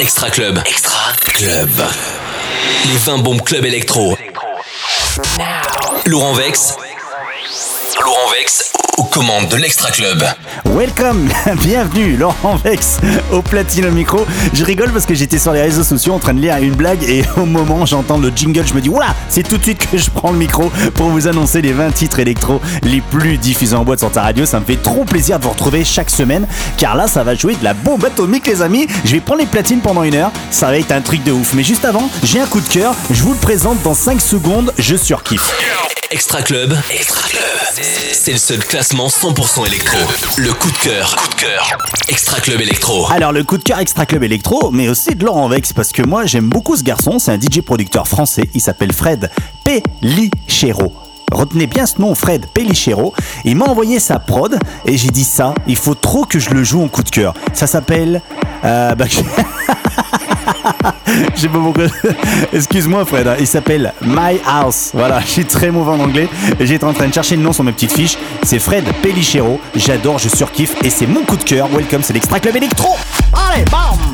Extra Club. Extra Club. Les 20 bombes club électro. Laurent Vex. Laurent Vex aux commandes de l'Extra Club. Welcome, bienvenue, Laurent Vex au platine au micro. Je rigole parce que j'étais sur les réseaux sociaux en train de lire une blague et au moment j'entends le jingle, je me dis oula, c'est tout de suite que je prends le micro pour vous annoncer les 20 titres électro les plus diffusés en boîte sur ta radio. Ça me fait trop plaisir de vous retrouver chaque semaine car là, ça va jouer de la bombe atomique, les amis. Je vais prendre les platines pendant une heure, ça va être un truc de ouf. Mais juste avant, j'ai un coup de cœur, je vous le présente dans 5 secondes, je surkiffe. Extra Club. Extra Club. C'est le seul classement 100% électro. Le coup de cœur. Coup de cœur. Extra Club électro. Alors le coup de cœur Extra Club Electro, mais aussi de Laurent Vex, parce que moi j'aime beaucoup ce garçon, c'est un DJ producteur français, il s'appelle Fred Pellichero. Retenez bien ce nom, Fred Pellichero. Il m'a envoyé sa prod et j'ai dit ça, il faut trop que je le joue en coup de cœur. Ça s'appelle... euh, bah, Je sais pas pourquoi. Excuse-moi, Fred. hein. Il s'appelle My House. Voilà, je suis très mauvais en anglais. J'étais en train de chercher le nom sur mes petites fiches. C'est Fred Pellichero. J'adore, je surkiffe. Et c'est mon coup de cœur. Welcome, c'est l'Extra Club Electro. Allez, bam!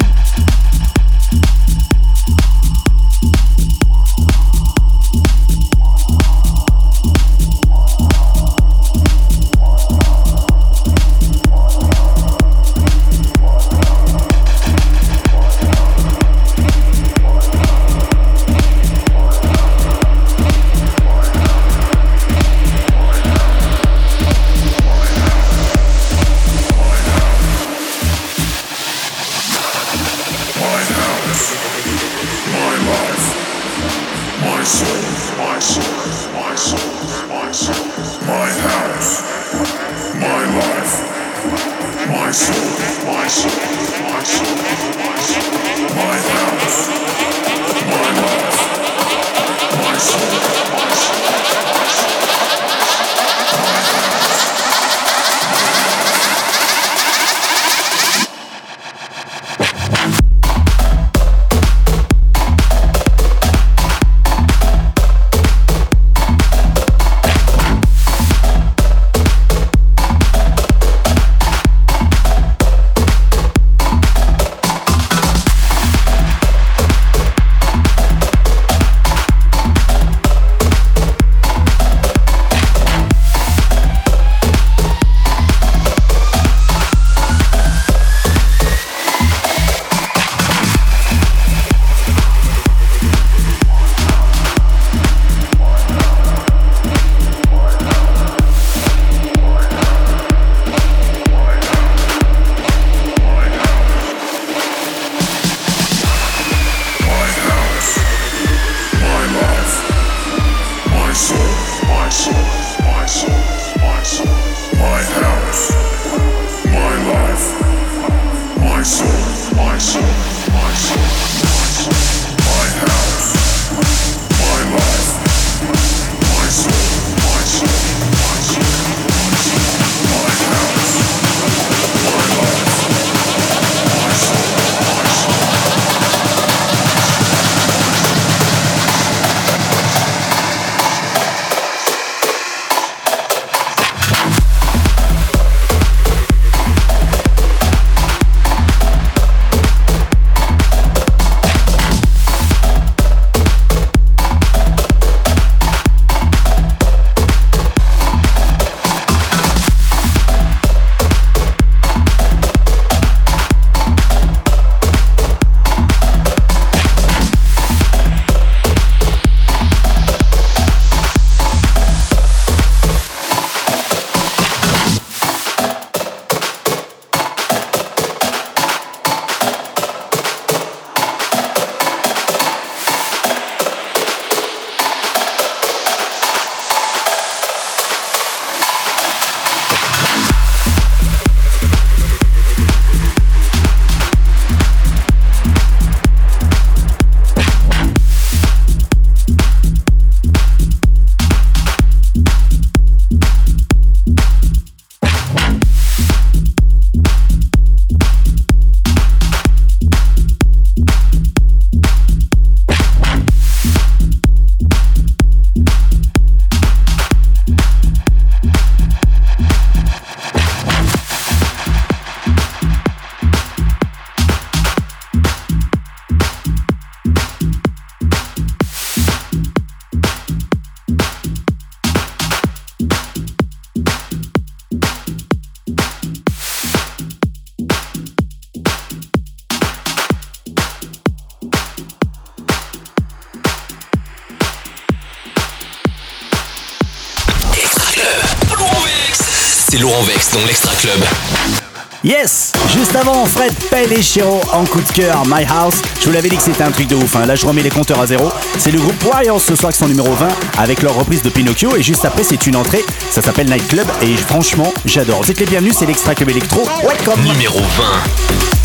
Coup de cœur, My House. Je vous l'avais dit que c'était un truc de ouf. hein. Là, je remets les compteurs à zéro. C'est le groupe Warriors ce soir qui sont numéro 20 avec leur reprise de Pinocchio. Et juste après, c'est une entrée. Ça s'appelle Night Club. Et franchement, j'adore. Vous êtes les bienvenus, c'est l'Extra Club Electro. Welcome Numéro 20.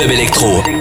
Club Electro.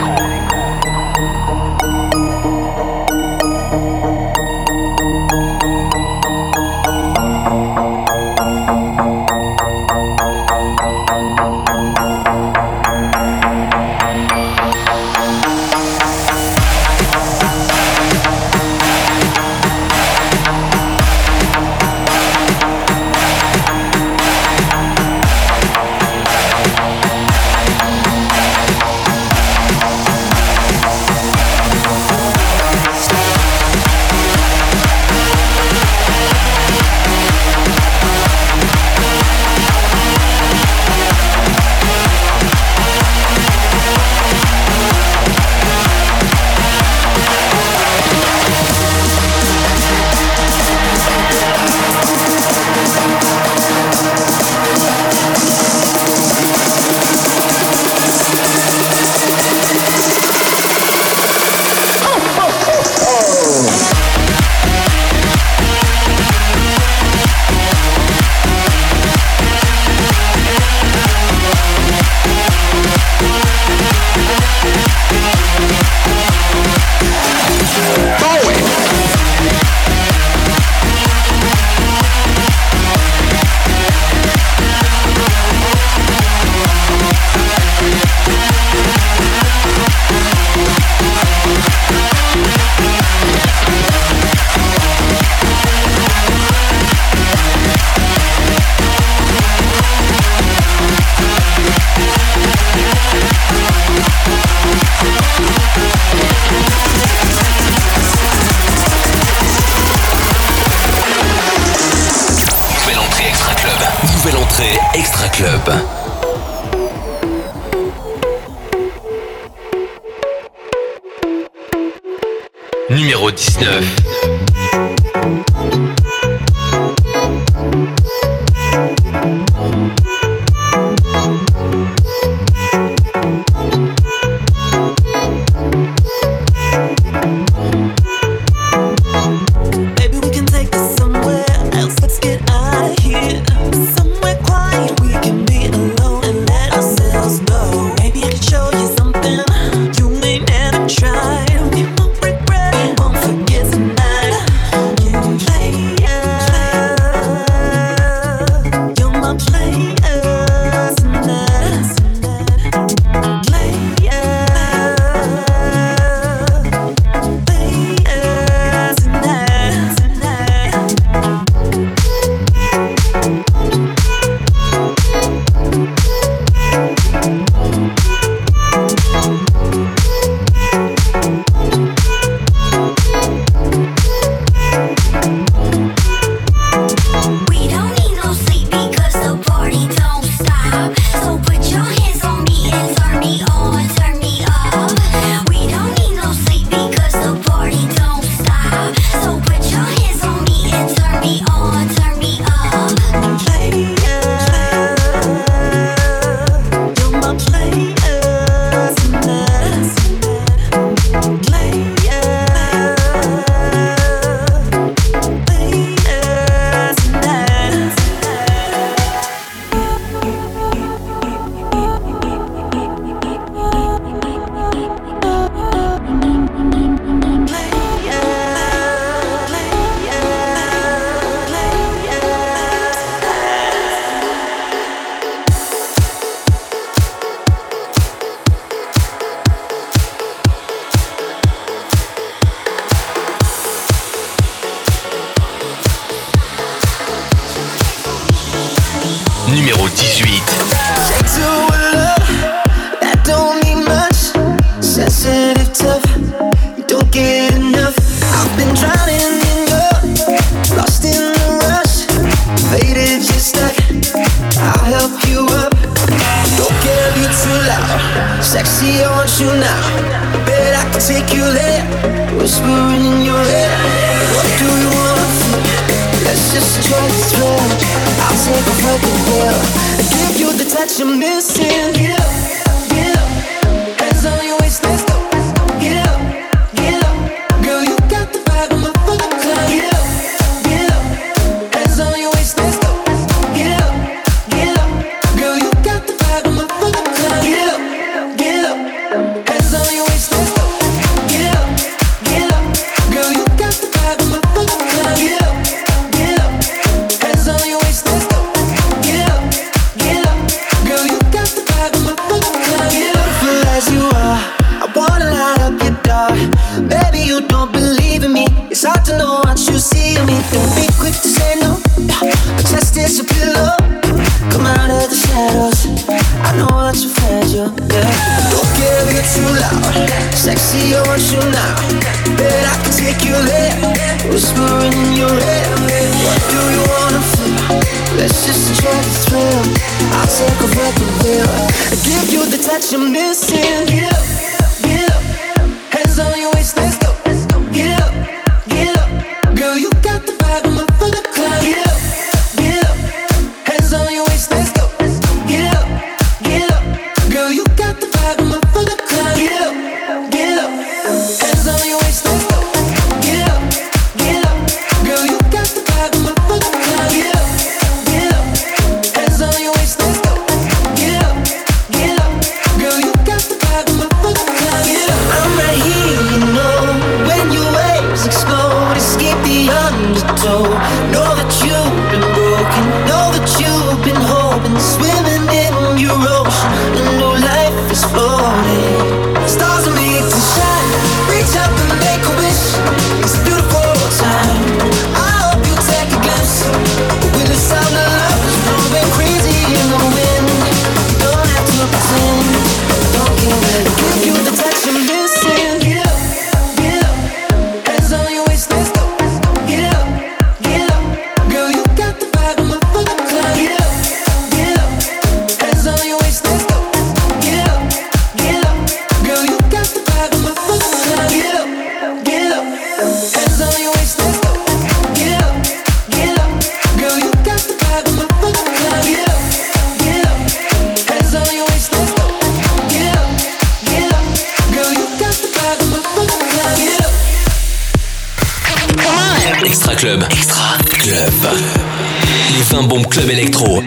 Club électro.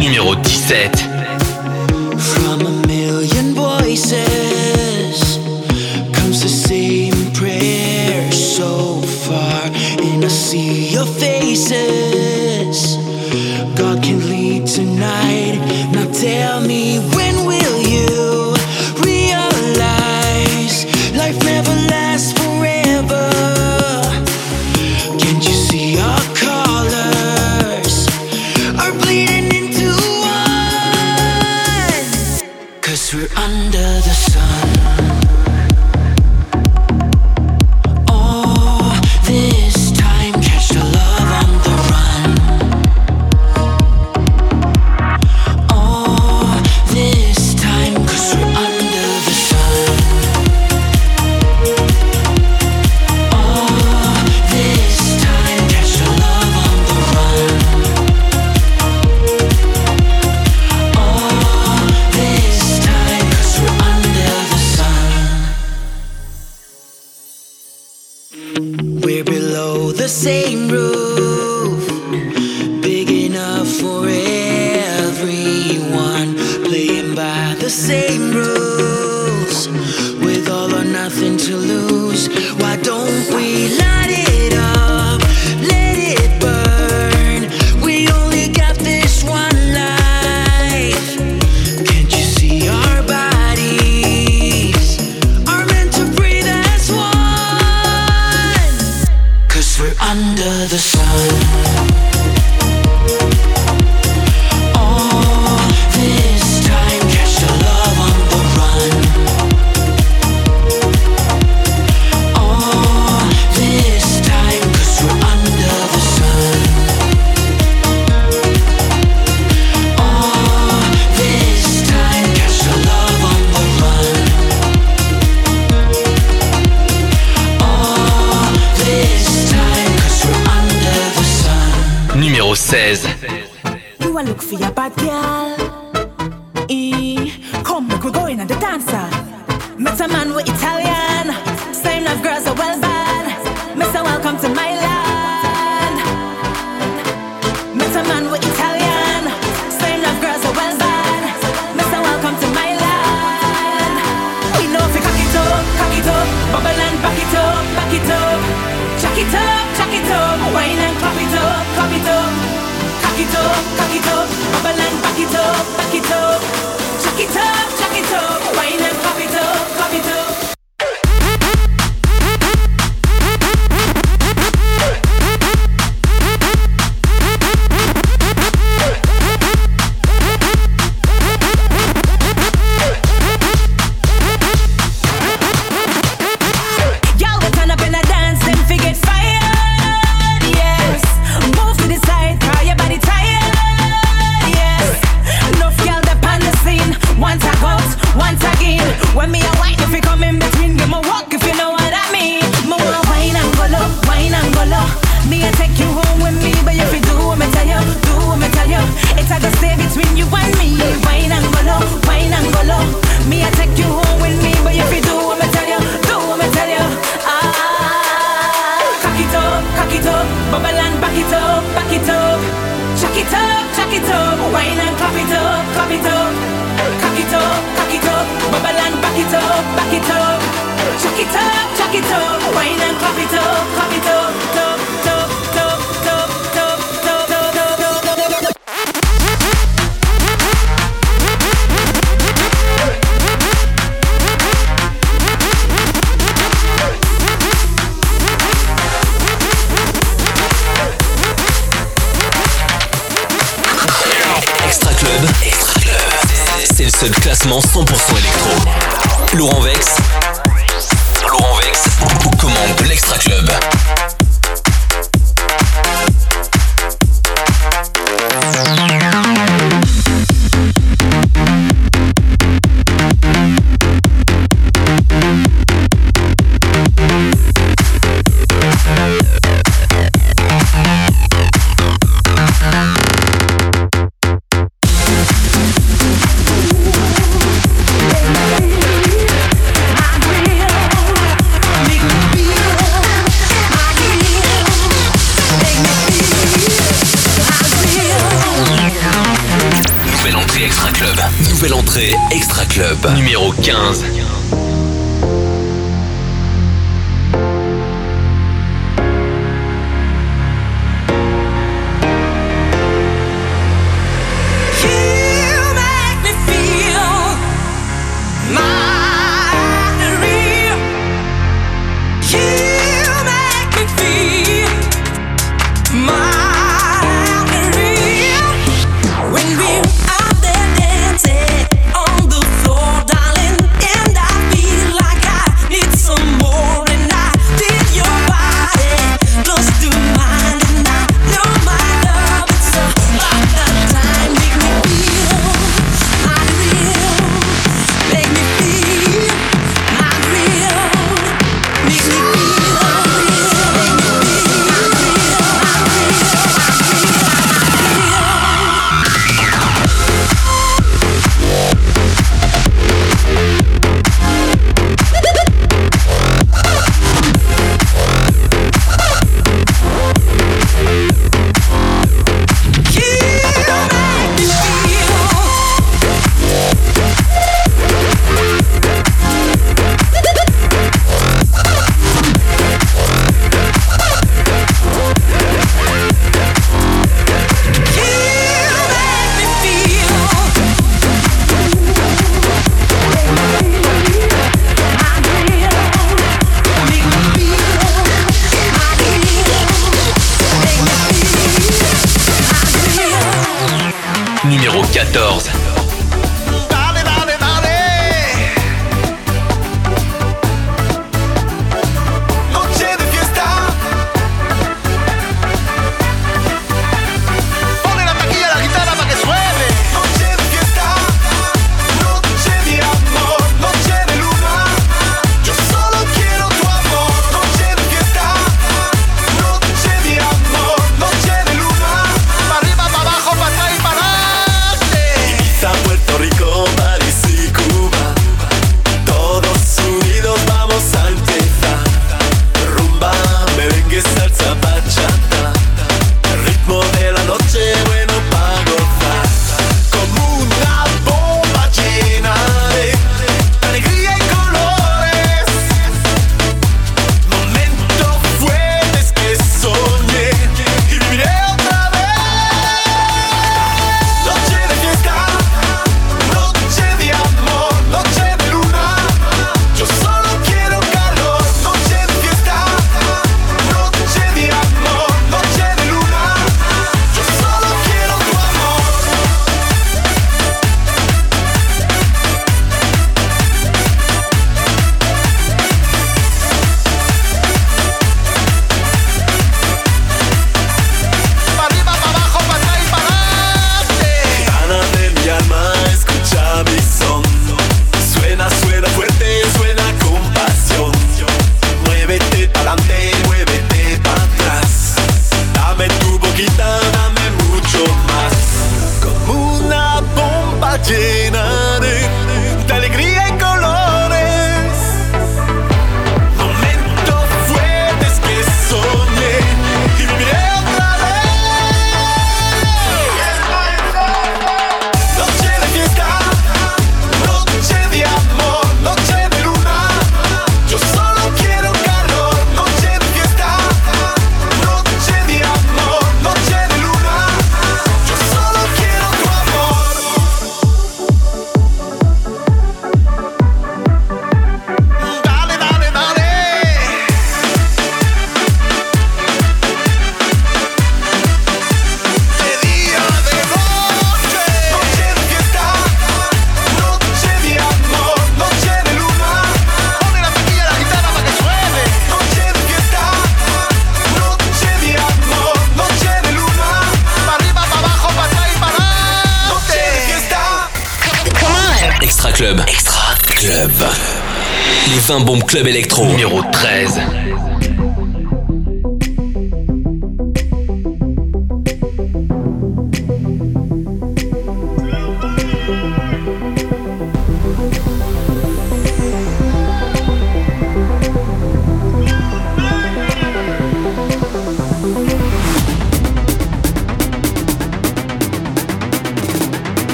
Numéro 17.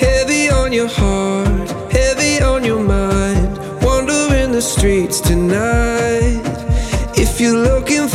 Heavy on your heart, heavy on your mind. Wandering the streets tonight. If you're looking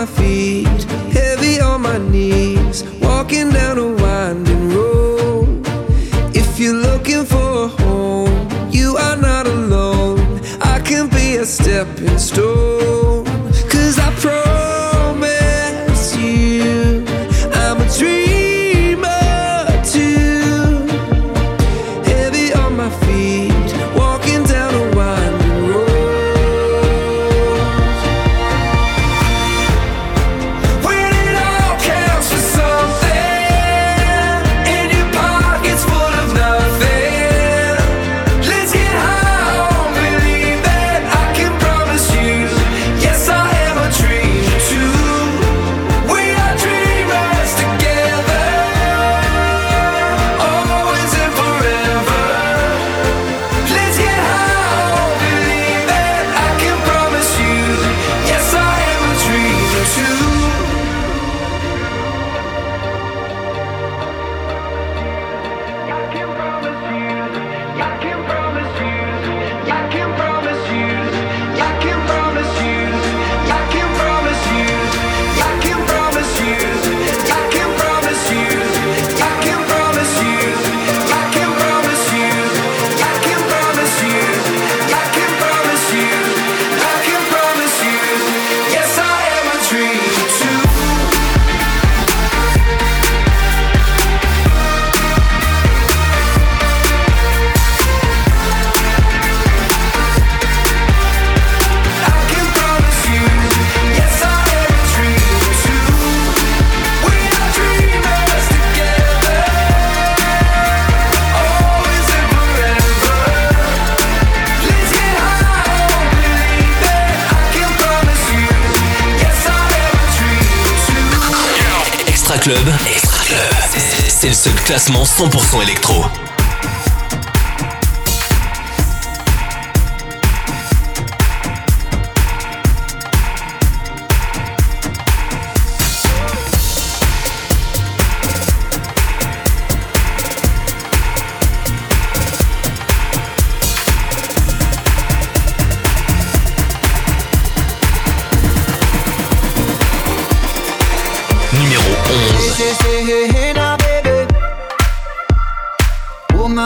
my feet, heavy on my knees, walking down a winding road. If you're looking for a home, you are not alone. I can be a stepping stone, cause I promise. Extra Club, Club. c'est le seul classement 100% électro.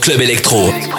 Club électro.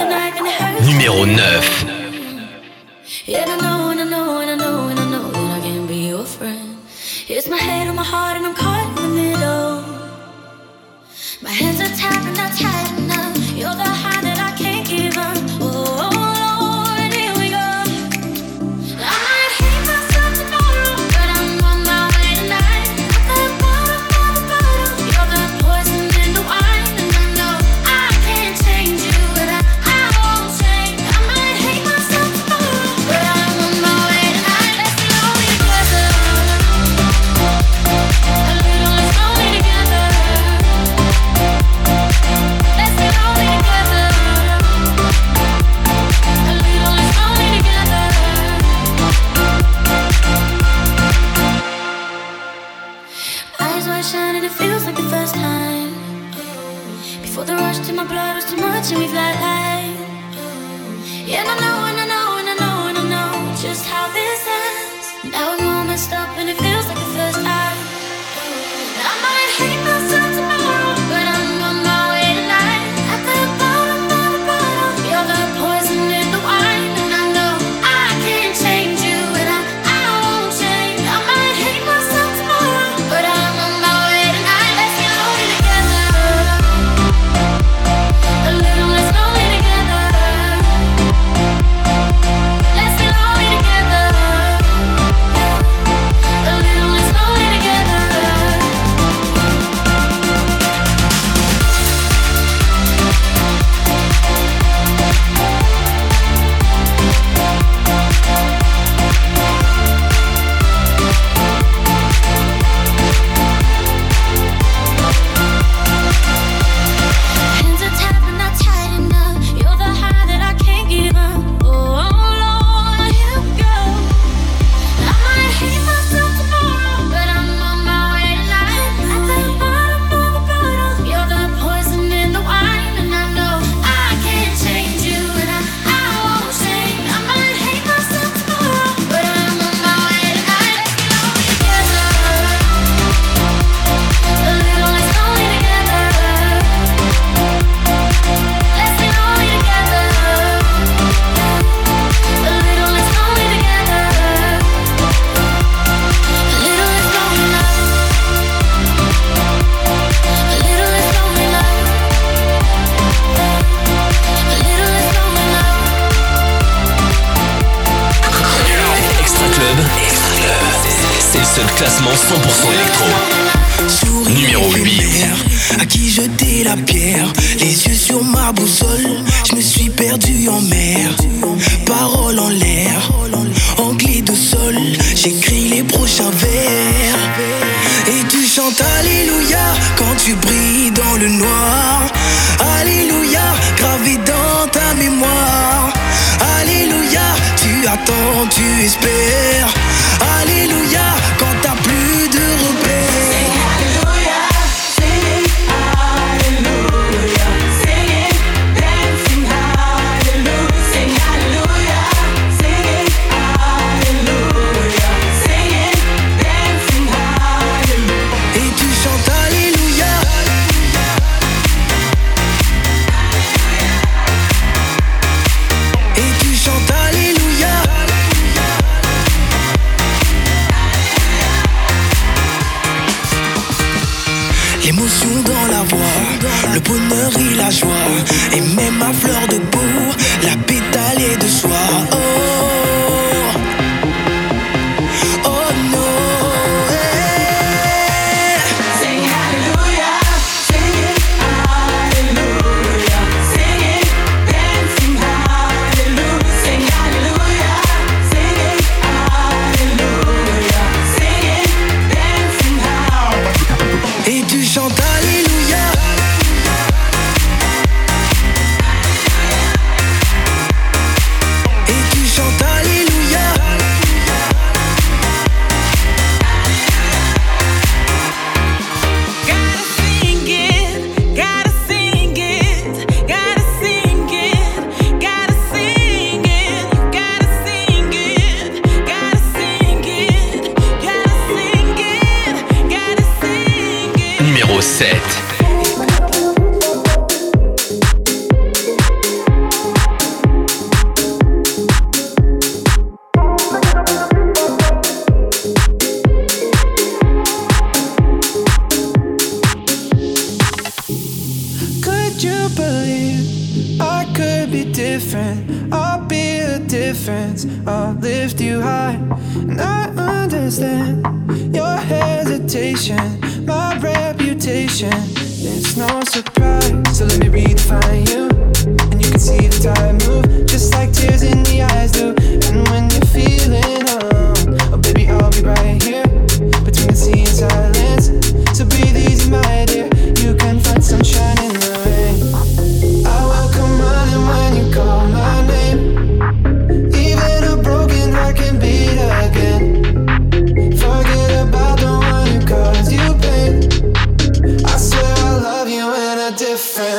friend.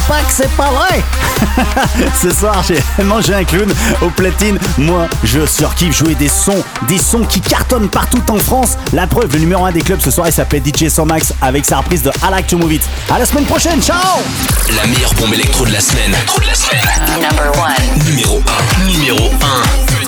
pas que c'est pas vrai Ce soir, j'ai mangé un clown au platine. Moi, je surkiffe jouer des sons, des sons qui cartonnent partout en France. La preuve, le numéro 1 des clubs ce soir, il s'appelle DJ Somax avec sa reprise de I Like to Move It. À la semaine prochaine, ciao La meilleure bombe électro de la semaine. Number 1. Numéro 1. Numéro 1.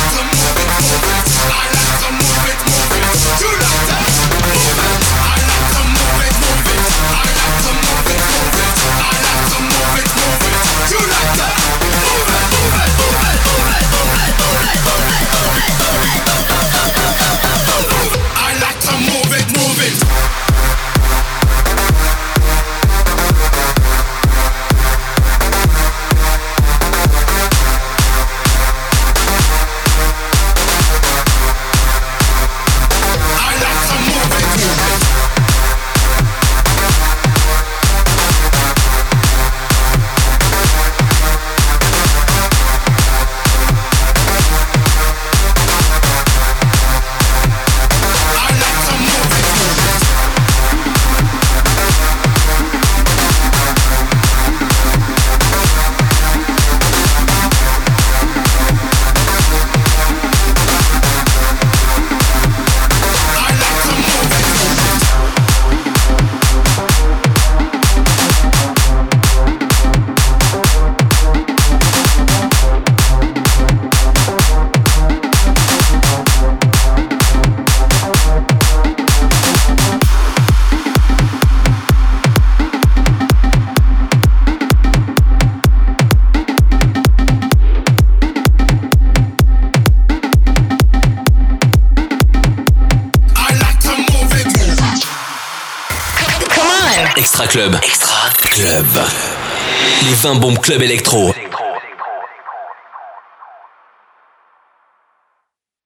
Club. Extra